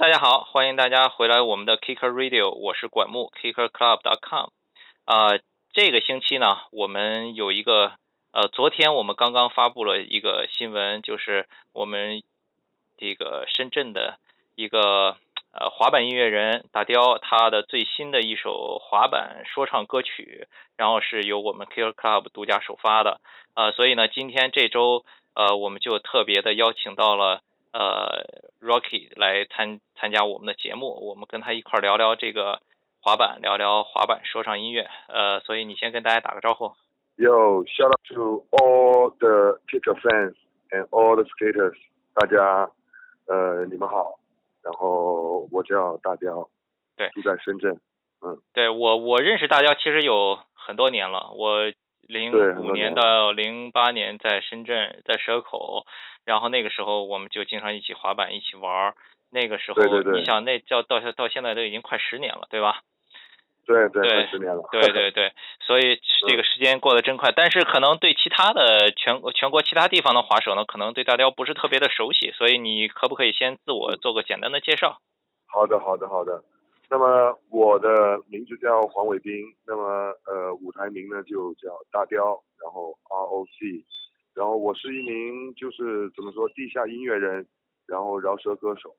大家好，欢迎大家回来我们的 Kicker Radio，我是管木 Kicker Club dot com。啊，这个星期呢，我们有一个呃，昨天我们刚刚发布了一个新闻，就是我们这个深圳的一个呃滑板音乐人大雕，他的最新的一首滑板说唱歌曲，然后是由我们 Kicker Club 独家首发的。呃，所以呢，今天这周呃，我们就特别的邀请到了。呃，Rocky 来参参加我们的节目，我们跟他一块聊聊这个滑板，聊聊滑板说唱音乐。呃，所以你先跟大家打个招呼。Yo, shout out to all the kicker fans and all the skaters，大家呃你们好。然后我叫大雕，对，住在深圳。嗯，对我我认识大雕其实有很多年了，我。零五年到零八年在深圳，在蛇口，然后那个时候我们就经常一起滑板，一起玩儿。那个时候，你想那叫到到现在都已经快十年了，对吧？对对，快十年了。对对 对，所以这个时间过得真快。但是可能对其他的全全国其他地方的滑手呢，可能对大雕不是特别的熟悉，所以你可不可以先自我做个简单的介绍？好的，好的，好的。那么我的名字叫黄伟斌，那么呃舞台名呢就叫大雕，然后 R O C，然后我是一名就是怎么说地下音乐人，然后饶舌歌手，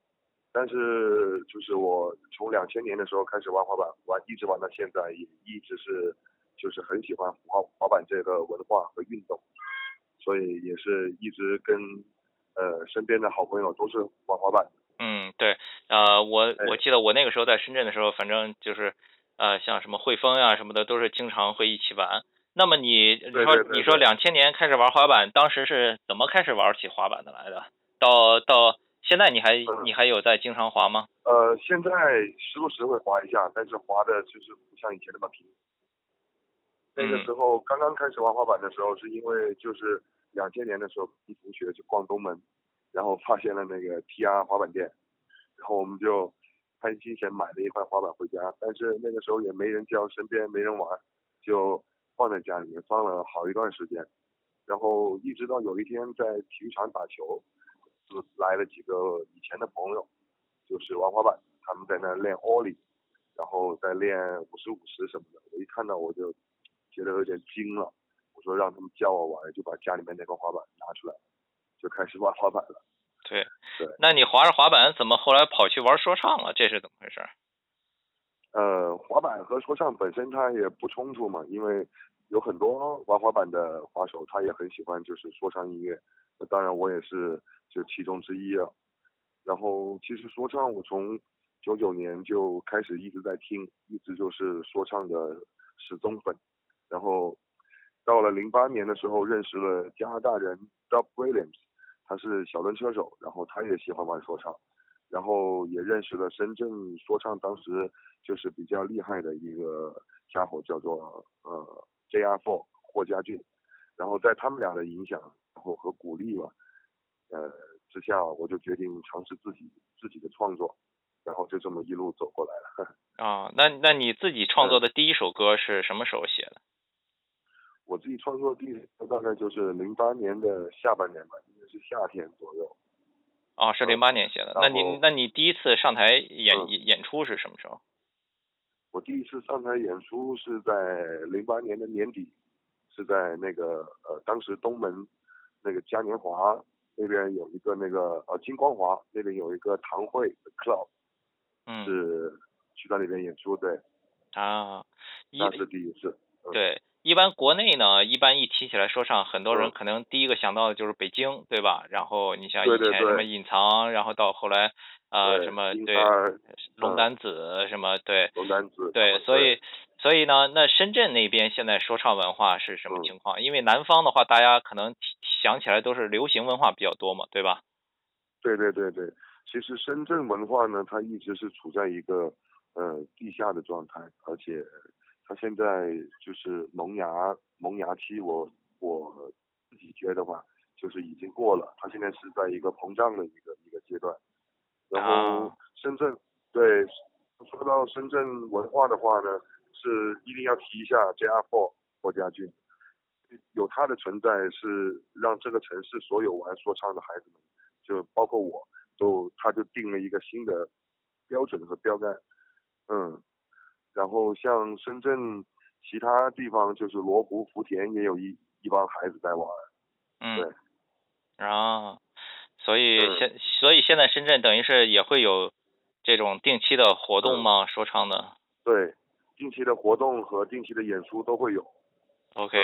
但是就是我从两千年的时候开始玩滑板，玩一直玩到现在，也一直是就是很喜欢滑滑板这个文化和运动，所以也是一直跟呃身边的好朋友都是玩滑板。嗯，对，呃，我我记得我那个时候在深圳的时候，反正就是，呃，像什么汇丰呀什么的，都是经常会一起玩。那么你你说你说两千年开始玩滑板，当时是怎么开始玩起滑板的来的？到到现在你还你还有在经常滑吗？呃，现在时不时会滑一下，但是滑的就是不像以前那么频。那个时候刚刚开始玩滑板的时候，是因为就是两千年的时候，一同学去逛东门。然后发现了那个 TR 滑板店，然后我们就贪心钱买了一块滑板回家，但是那个时候也没人教，身边没人玩，就放在家里面放了好一段时间，然后一直到有一天在体育场打球，就来了几个以前的朋友，就是玩滑板，他们在那练 ollie，然后在练五十五十什么的，我一看到我就觉得有点惊了，我说让他们教我玩，就把家里面那块滑板拿出来。就开始玩滑板了。对对，那你滑着滑板，怎么后来跑去玩说唱了？这是怎么回事？呃，滑板和说唱本身它也不冲突嘛，因为有很多玩滑板的滑手，他也很喜欢就是说唱音乐。那当然我也是就其中之一啊。然后其实说唱我从九九年就开始一直在听，一直就是说唱的始终粉。然后到了零八年的时候，认识了加拿大人 Dub Williams。他是小轮车手，然后他也喜欢玩说唱，然后也认识了深圳说唱当时就是比较厉害的一个家伙，叫做呃 JR4 霍家俊，然后在他们俩的影响，然后和鼓励吧，呃之下，我就决定尝试自己自己的创作，然后就这么一路走过来了。啊，那那你自己创作的第一首歌是什么时候写的？我自己创作第大概就是零八年的下半年吧。是夏天左右，哦，是零八年写的。那你那你第一次上台演演出是什么时候？我第一次上台演出是在零八年的年底，是在那个呃，当时东门那个嘉年华那边有一个那个呃金光华那边有一个堂会 club，嗯，是去到那边演出对。啊，那是第一次。对。一般国内呢，一般一提起来说唱，很多人可能第一个想到的就是北京，对吧？然后你像以前什么隐藏，然后到后来呃什么对龙丹子什么对龙丹子对，所以所以呢，那深圳那边现在说唱文化是什么情况？因为南方的话，大家可能想起来都是流行文化比较多嘛，对吧？对对对对，其实深圳文化呢，它一直是处在一个呃地下的状态，而且。他现在就是萌芽萌芽期，我我自己觉得话，就是已经过了。他现在是在一个膨胀的一个一个阶段。然后深圳，对，说到深圳文化的话呢，是一定要提一下 JR4 霍家俊，有他的存在是让这个城市所有玩说唱的孩子们，就包括我都，他就定了一个新的标准和标杆。嗯，然后像深圳其他地方，就是罗湖、福田也有一一帮孩子在玩。嗯。对。啊，所以现所以现在深圳等于是也会有这种定期的活动吗？说唱的？对，定期的活动和定期的演出都会有。OK，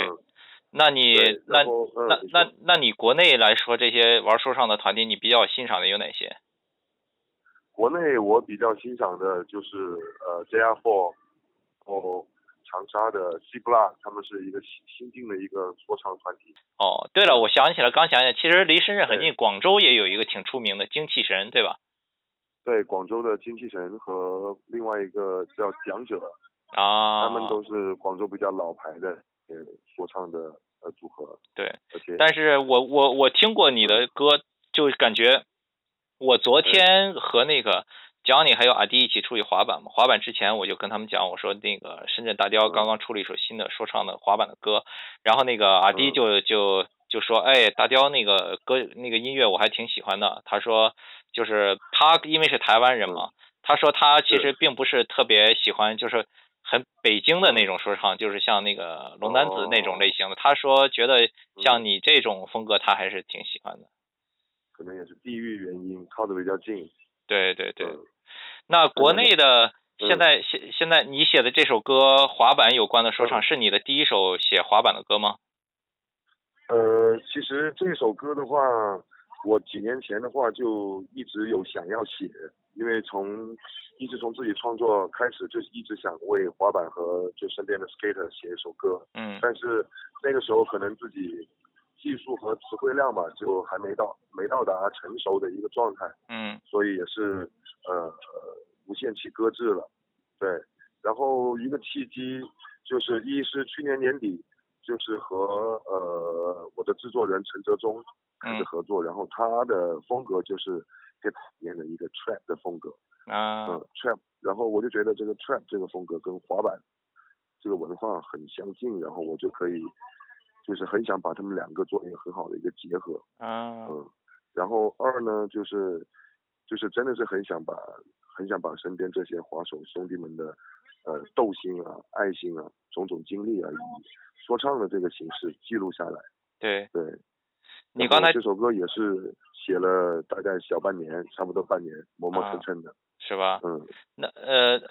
那你那那那那你国内来说这些玩说唱的团体，你比较欣赏的有哪些？国内我比较欣赏的就是呃 JR Four，哦。长沙的西布拉，他们是一个新新进的一个说唱团体。哦，对了，我想起来，刚想起来，其实离深圳很近，广州也有一个挺出名的精气神，对吧？对，广州的精气神和另外一个叫讲者啊，他们都是广州比较老牌的呃说唱的呃组合。对，而且，但是我我我听过你的歌，就感觉我昨天和那个。讲你还有阿迪一起出去滑板嘛？滑板之前我就跟他们讲，我说那个深圳大雕刚刚出了一首新的说唱的滑板的歌，然后那个阿迪就就就说，哎，大雕那个歌那个音乐我还挺喜欢的。他说就是他因为是台湾人嘛，他说他其实并不是特别喜欢就是很北京的那种说唱，就是像那个龙丹子那种类型的。他说觉得像你这种风格他还是挺喜欢的。可能也是地域原因，靠的比较近。对对对。那国内的现在现现在你写的这首歌滑板有关的说唱是你的第一首写滑板的歌吗？呃，其实这首歌的话，我几年前的话就一直有想要写，因为从一直从自己创作开始就一直想为滑板和就身边的 skater 写一首歌。嗯。但是那个时候可能自己技术和词汇量吧，就还没到没到达成熟的一个状态。嗯。所以也是。呃，无限期搁置了，对，然后一个契机就是一是去年年底，就是和呃我的制作人陈哲忠开始合作，然后他的风格就是 hip 里面的一个 trap 的风格，啊，嗯 trap，然后我就觉得这个 trap 这个风格跟滑板这个文化很相近，然后我就可以就是很想把他们两个做一个很好的一个结合，啊，嗯，然后二呢就是。就是真的是很想把很想把身边这些滑手兄弟们的呃斗心啊、爱心啊、种种经历啊，以说唱的这个形式记录下来。对对，你刚才这首歌也是写了大概小半年，差不多半年磨磨蹭蹭的，是吧？嗯。那呃，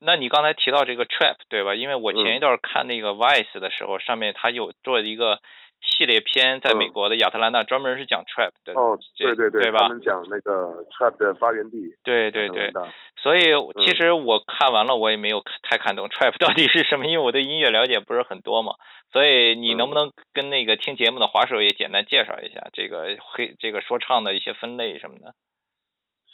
那你刚才提到这个 trap 对吧？因为我前一段看那个 Vice 的时候，上面他有做一个。系列片在美国的亚特兰大，专门是讲 trap 的。哦，对对对，对吧？他们讲那个 trap 的发源地。对对对。所以其实我看完了，我也没有太看懂 trap 到底是什么，因为我对音乐了解不是很多嘛。所以你能不能跟那个听节目的滑手也简单介绍一下这个黑这个说唱的一些分类什么的？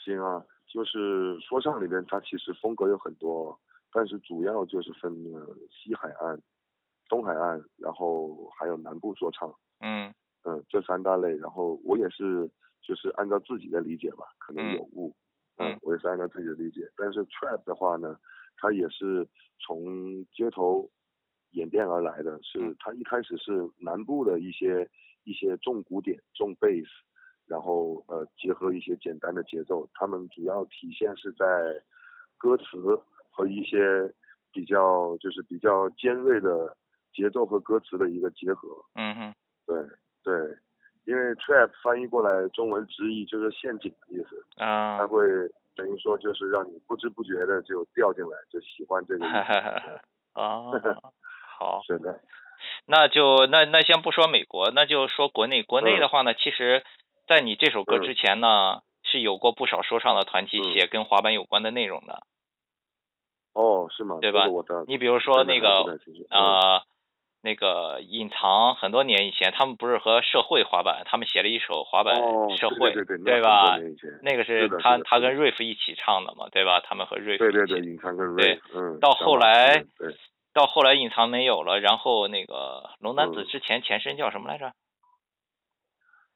行啊，就是说唱里边它其实风格有很多，但是主要就是分西海岸。东海岸，然后还有南部说唱，嗯。嗯，这三大类，然后我也是就是按照自己的理解吧，可能有误，嗯，我也是按照自己的理解，但是 trap 的话呢，它也是从街头演变而来的，是它一开始是南部的一些一些重鼓点、重 bass，然后呃结合一些简单的节奏，他们主要体现是在歌词和一些比较就是比较尖锐的。节奏和歌词的一个结合，嗯哼，对对，因为 trap 翻译过来中文直译就是陷阱的意思，啊，它会等于说就是让你不知不觉的就掉进来，就喜欢这个。啊，好，是的，那就那那先不说美国，那就说国内。国内的话呢，其实，在你这首歌之前呢，是有过不少说唱的团体写跟滑板有关的内容的。哦，是吗？对吧？你比如说那个啊。那个隐藏很多年以前，他们不是和社会滑板，他们写了一首滑板社会，对吧？那个是他他跟瑞夫一起唱的嘛，对吧？他们和瑞夫对对对，隐藏跟瑞夫，嗯。到后来，到后来隐藏没有了，然后那个龙男子之前前身叫什么来着？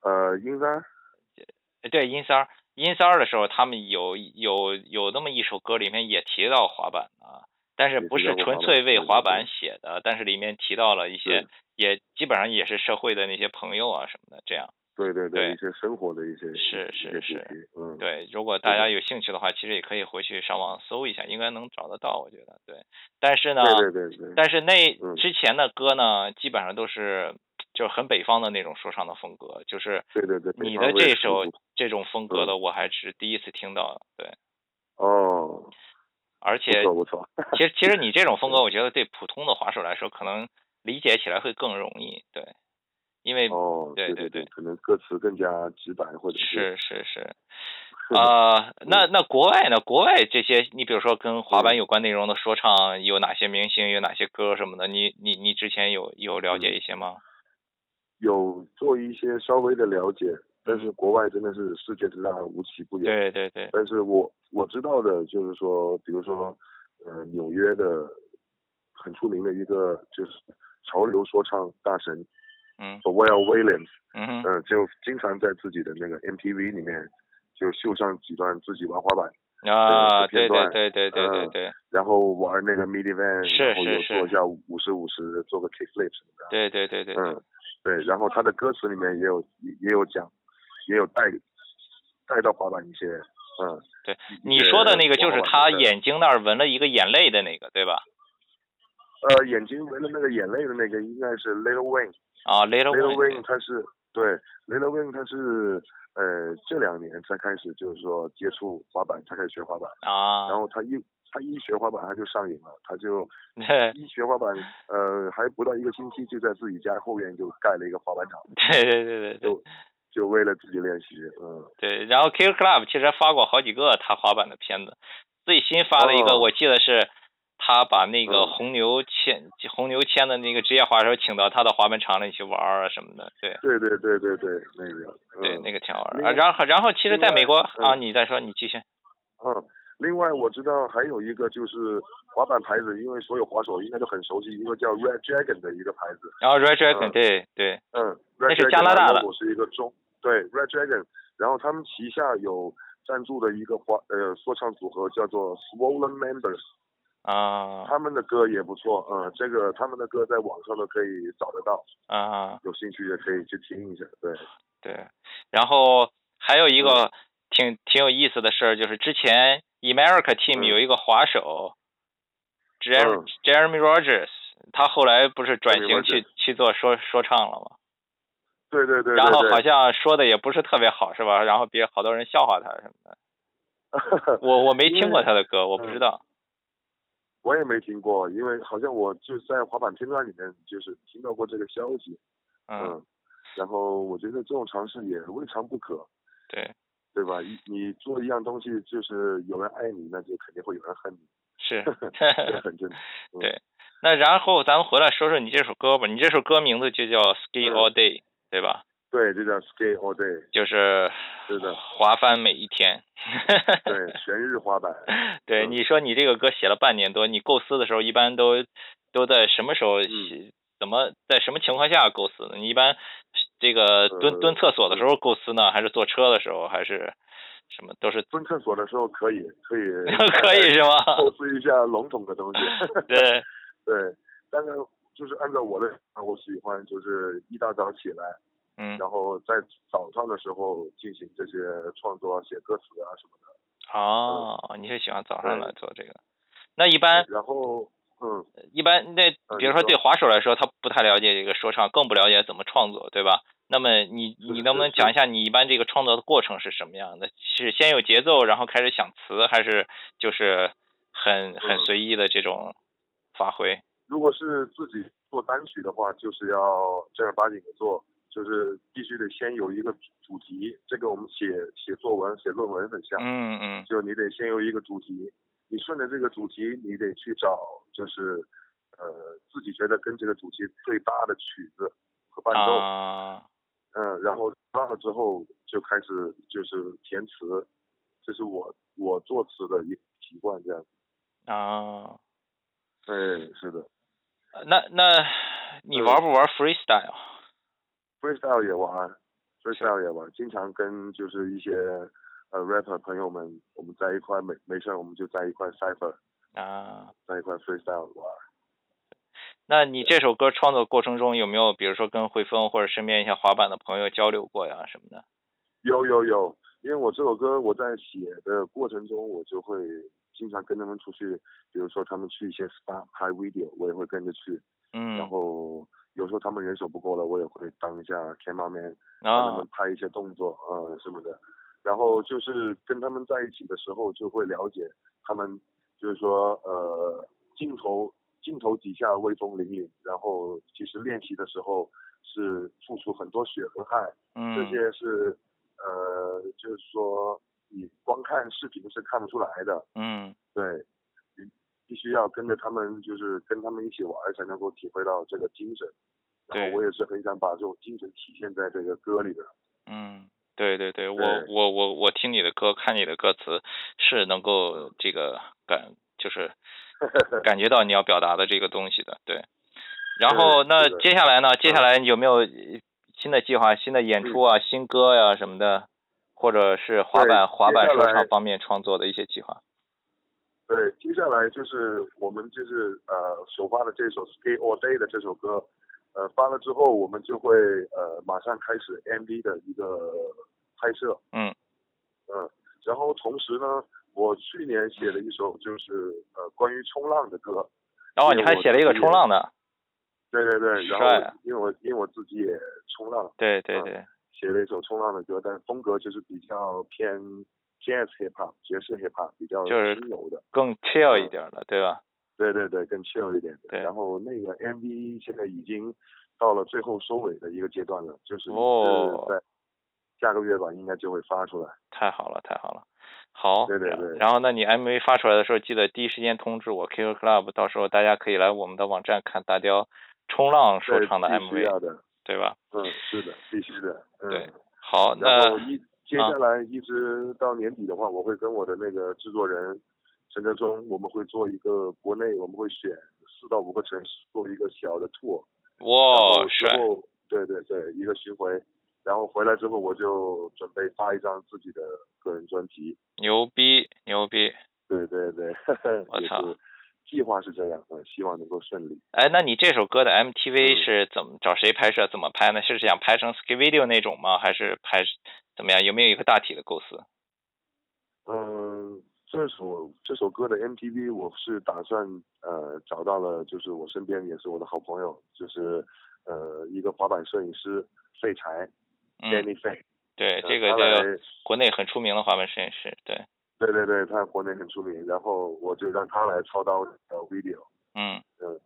呃，阴三。对，阴三，阴三的时候，他们有有有那么一首歌，里面也提到滑板啊。但是不是纯粹为滑板写的，但是里面提到了一些，也基本上也是社会的那些朋友啊什么的，这样。对对对一些生活的一些是是是，嗯，对，如果大家有兴趣的话，其实也可以回去上网搜一下，应该能找得到，我觉得对。但是呢，对对对对，但是那嗯之前的歌呢，基本上都是就是很北方的那种说唱的风格，就是对对对，你的这首这种风格嗯的，我还是第一次听到，对。哦，而且错不错，其实其实你这种风格，我觉得对普通的滑手来说，可能理解起来会更容易，对，因为哦，对对对对可能歌词更加直白，或者是是是，是的啊、那那国外呢？国外这些，你比如说跟滑板嗯有关内容的说唱，有哪些明星，有哪些歌什么的？你你你之前有有了嗯解一些吗？有做一些稍微的了解，但是国外真的是世界之大无奇不有。对对对，但是我我知道的就是说，比如说，呃，纽约的很出名的一个就是潮流说唱大神嗯。R e l l Williams，嗯就经常在自己的那个 MTV 里面就秀上几段自己玩滑板，啊，对对对对对对。嗯对然后玩那个 midi van，是然后有是。是做一下五十五十，做个 kick flip 什么的。对对对对对。嗯，对，然后他的歌词里面也有也也有讲，也有带带到滑板一些，嗯，对你说的那个就是他眼睛那儿纹了一个眼泪的那个，对吧？呃眼睛纹了那个眼泪的那个应该是 Little Wayne，Little 啊，Little Wayne Wayne，他是对 Little Wayne 他是呃这两年才开始就是说接触滑板，才开始学滑板，啊。然，后他一他一学滑板他就上瘾了，他就 对一学滑板，呃还不到一个星期就在自己家后院就盖了一个滑板场，对对对对对就就为了自己练习，嗯。对。然后 Kill Club 其实发过好几个他滑板的片子，最新发的一个哦我记得是。他把那个嗯红牛签红牛签的那个职业滑手请到他的滑板场里去玩儿啊什么的，对对对对对对，那个，对，嗯那个挺好玩儿。啊然后然后其实在美国啊，嗯你再说，你继续。嗯，另外我知道还有一个就是滑板牌子，因为所有滑手应该都很熟悉，一个叫 Red Dragon 的一个牌子，然后 Red Dragon，嗯。对对，嗯，Red 那是加拿大的 logo 是一个中，对 Red Dragon，然后他们旗下有赞助的一个滑呃说唱组合叫做 Swollen Members，啊他们的歌也不错，嗯，这个他们的歌在网上都可以找得到，啊，有兴趣也可以去听一下，对，对。然后还有一嗯。个挺挺有意思的事儿，就是之前 America Team 嗯。有一个滑手，Jeremy 嗯。Jeremy Rogers，他后来不是转型去去做说说唱了吗？对对对对然后好像说的也不是特别好，是吧？然后别好多人笑话他什么的。我我没听过他的歌，我不知嗯。道。我也没听过，因为好像我就在滑板片段里面就是听到过这个消息，嗯，嗯，然后我觉得这种尝试也未尝不可，对，对吧？一你做一样东西，就是有人爱你，那就肯定会有人恨你，是。这很正常。嗯对那然后咱们回来说说你这首歌吧，你这首歌名字就叫《Ski 嗯 All Day》，对吧？对，就叫 skate all day，就是是的滑翻每一天。对，全日滑板。对，嗯你说你这个歌写了半年多，你构思的时候一般都都在什么时候嗯写？怎么在什么情况下构思的？你一般这个蹲呃蹲厕所的时候构思呢，还是坐车的时候，还是什么？都是蹲厕所的时候可以，可以，可以是吗？构思一下笼统的东西。对，对，但是就是按照我的，我喜欢就是一大早起来，嗯，然后在早上的时候进行这些创作、写歌词啊什么的。哦，你是喜欢早上来做这个？那一般然后，嗯，一般那比如说对滑手来说，他不太了解这个说唱，更不了解怎么创作，对吧？那么你你能不能讲一下你一般这个创作的过程是什么样的？是先有节奏，然后开始想词，还是就是很很嗯随意的这种发挥？如果是自己做单曲的话，就是要正儿八经的做，就是必须得先有一个主题。这个我们写写作文、写论文很像，嗯嗯就你得先有一个主题，你顺着这个主题，你得去找就是呃自己觉得跟这个主题最搭的曲子和伴奏，啊嗯，然后搭了之后就开始就是填词，这是我我作词的一个习惯，这样。啊，对，是的那那你嗯玩不玩 freestyle？，freestyle 也玩，freestyle 也玩，经常跟就是一些呃 rapper 朋友们，我们在一块没没事儿我们就在一块 cipher，啊，在一块 freestyle 玩。那你这首歌创作过程中有没有，比如说跟汇丰或者身边一些滑板的朋友交流过呀什么的？有有有，因为我这首歌我在写的过程中，我就会经常跟他们出去，比如说他们去一些 SPA 拍 video，我也会跟着去。嗯。然后有时候他们人手不够了，我也会当一下 cameraman，帮他们拍一些动作呃什么的。然后就是跟他们在一起的时候，就会了解他们，就是说呃镜头镜头底下威风凛凛，然后其实练习的时候是付出很多血和汗，嗯，这些是。呃，就是说，你光看视频是看不出来的。嗯，对，你必须要跟着他们，就是跟他们一起玩，才能够体会到这个精神。然后我也是很想把这种精神体现在这个歌里边。嗯，对对对，我我我我听你的歌，看你的歌词，是能够这个感，就是 感觉到你要表达的这个东西的。对。然后那接下来呢？接下来有没有？新的计划、新的演出啊、新歌呀什么的，或者是滑板滑板说唱方面创作的一些计划。对，接下来就是我们就是呃首发的这首《Stay All Day》的这首歌，呃发了之后，我们就会呃马上开始 MV 的一个拍摄。嗯。嗯，然后同时呢，我去年写了一首就是呃关于冲浪的歌。然后你还写了一个冲浪的。对对对，然后因为我因为我自己也冲浪，对对对，写了一首冲浪的歌，但是风格就是比较偏 jazz hip hop 爵士 hip hop 比较就是轻柔的，更 chill 一点的，对吧？对对对，更 chill 一点。对。然后那个 MV 现在已经到了最后收尾的一个阶段了，就是哦在下个月吧，应该就会发出来。太好了，太好了。好。对对对。然后那你 MV 发出来的时候，记得第一时间通知我 Kicker Club，到时候大家可以来我们的网站看大雕。冲浪说唱的 MV，对吧？嗯，是的，必须的。对，好，那一接下来一直到年底的话，我会跟我的那个制作人陈德忠，我们会做一个国内，我们会选四到五个城市做一个小的 tour。哇，之后对对对，一个巡回，然后回来之后我就准备发一张自己的个人专辑。牛逼，牛逼！对对对，我 操！计划是这样，的希望能够顺利。哎，那你这首歌的 MTV 是怎么找谁拍摄？怎么拍呢？是想拍成 ski video 那种吗？还是拍怎么样？有没有一个大体的构思？嗯，这首这首歌的 MTV 我是打算呃找到了，就是我身边也是我的好朋友，就是呃一个滑板摄影师废柴 Danny 费。对，这个在国内很出名的滑板摄影师，对。对对对，他国内很出名，然后我就让他来操刀的 video，嗯嗯，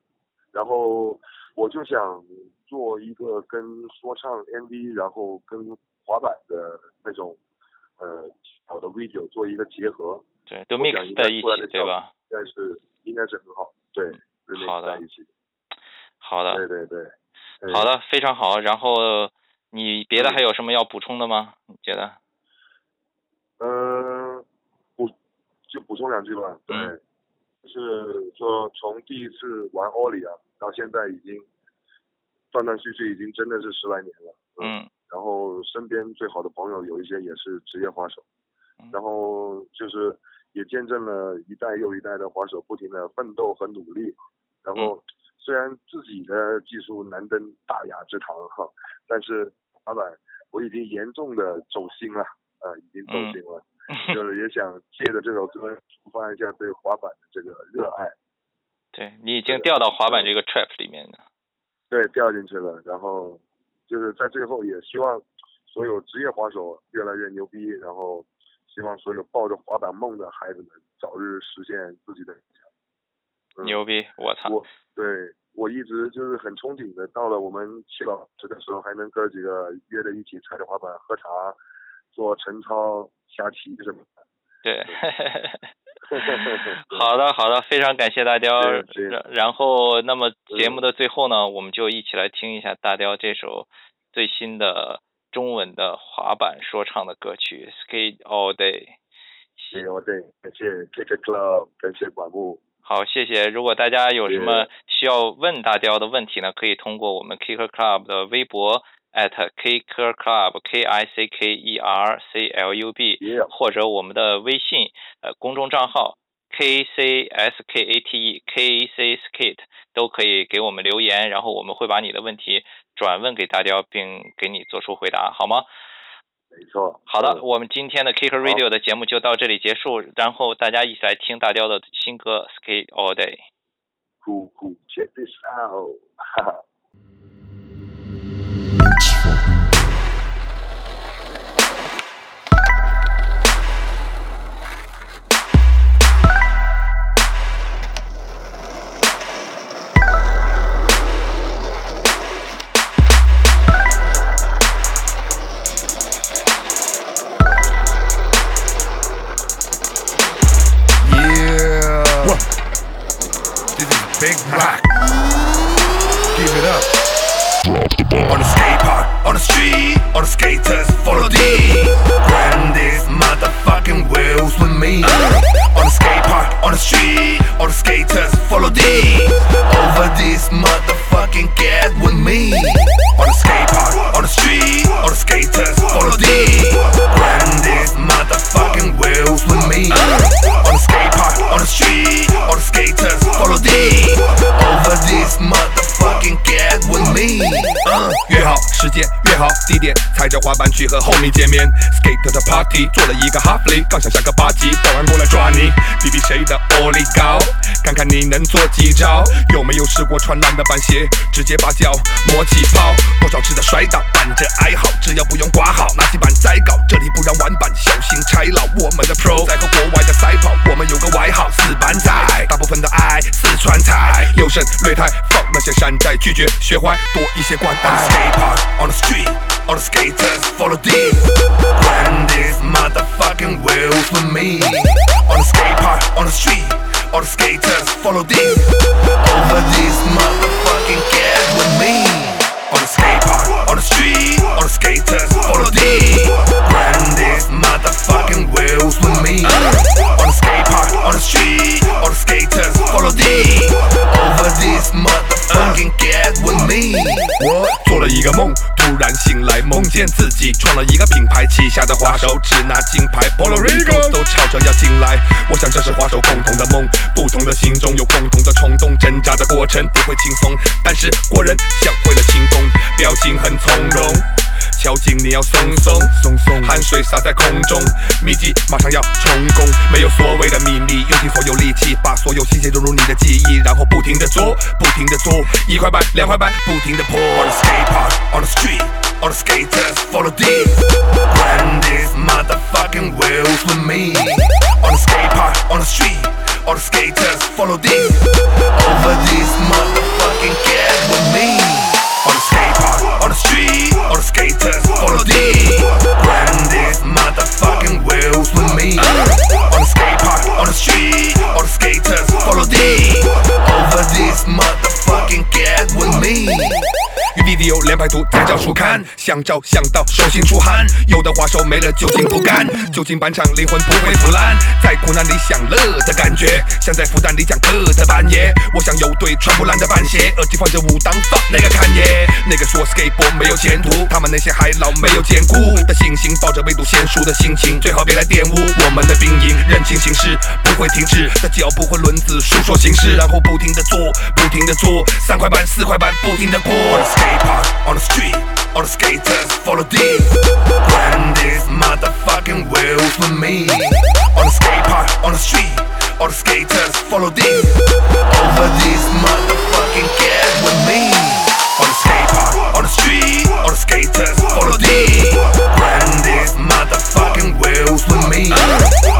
然后我就想做一个跟说唱 MV，然后跟滑板的那种呃好的 video 做一个结合，对，都 mix 在一起，对吧？应该是应该是很好，对，好的，在一起，好的，对对对，好的，非常好。然后你别的还有什么要补充的吗？你觉得？嗯。就补充两句吧，对，是说从第一次玩奥利啊，到现在已经断断续续，已经真的是十来年了。嗯。然后身边最好的朋友有一些也是职业滑手，然后就是也见证了一代又一代的滑手不停的奋斗和努力。然后虽然自己的技术难登大雅之堂哈，但是滑板我已经严重的走心了，啊，已经走心了。就是也想借着这首歌抒发一下对滑板的这个热爱。对你已经掉到滑板这个 trap 里面了。对，掉进去了。然后就是在最后也希望所有职业滑手越来越牛逼，然后希望所有抱着滑板梦的孩子们早日实现自己的梦想。牛逼！我操！我对我一直就是很憧憬的，到了我们七老师的时候，还能哥几个约着一起踩着滑板喝茶。做晨操、下棋什么的。对，好的好的，非常感谢大雕。然后，那么节目的最后呢，我们就一起来听一下大雕这首最新的中文的滑板说唱的歌曲《Skate All Day》。Skate All Day，感谢 Kicker Club，感谢管木。好，谢谢。如果大家有什么需要问大雕的问题呢，可以通过我们 Kicker Club 的微博。at kicker club k i c k e r c l u b，或者我们的微信呃公众账号 K C S K A T E K C Skate 都可以给我们留言，然后我们会把你的问题转问给大雕，并给你做出回答，好吗？没错。好的，我们今天的 Kicker Radio 的节目就到这里结束，然后大家一起来听大雕的新歌 Skate All Day。Cool, cool, check this out. 约好地点，踩着滑板去和 homie 见面。Skate 的 party 做了一个 half l y 刚想下个八级，保安过来抓你，比比谁的 ollie 高，看看你能做几招。有没有试过穿烂的板鞋，直接把脚磨起泡？多少次的摔倒，伴着哀嚎，只要不用刮好，拿起板再搞，这里不让玩板，小心拆老。我们的 pro 在和国外的赛跑，我们有个外号四板仔，大部分的爱四川菜，优胜劣汰，放那些山寨，拒绝学坏，多一些关爱。Skate park on the street, all the skaters follow these. Riding this motherfucking wheels with me. On the skate park, on the street, all the skaters follow these. Over this motherfucking gas with me. On the skate park, on the street, all the skaters follow these. Riding this motherfucking wheels with me. On the skate park, on the street, all the skaters follow these. Over this motherfucking gas with me. What? 一个梦，突然醒来，梦见自己创了一个品牌，旗下的滑手只拿金牌 Rico 都吵着要进来。我想这是滑手共同的梦，不同的心中有共同的冲动，挣扎的过程不会轻松，但是国人像会了轻功，表情很从容。敲紧你要松松松松，汗水洒在空中，秘籍马上要成功，没有所谓的秘密，用尽所有力气，把所有细节融入你的记忆，然后不停的做，不停的做，一块板两块板，不停的破。On the skate park, on the street, on the skaters follow deep. Grab these motherfucking wheels with me. On the skate park, on the street, all the skaters follow deep. Over this motherfucking get with me. On the street, all the skaters follow deep. Grab these motherfucking wheels with me. On the skate park, on the street, all the skaters follow deep. Over this motherfucking get with me. 与 video 连拍图再找书刊，想找想到手心出汗，有的滑手没了酒精不干，酒精板场灵魂不会腐烂，在苦难里享乐的感觉，像在复旦里讲课的半夜，我想有对穿不烂的板鞋，耳机放着武当放那个看耶，那个说 skateboard 没有前途，他们那些海老没有坚固的信心，抱着未读先书的心情，最好别来玷污我们的兵营，认清形势不会停止的脚步和轮子述说形势，然后不停的做，不停的做，三块板四块板不停的过。Park, on the street, all the skaters follow deep. Grab these motherfucking wheels with me. On the skate park, on the street, all the skaters follow deep. Over this motherfucking get with me. On the skate park, on the street, all the skaters follow these. Grab these motherfucking wheels with me.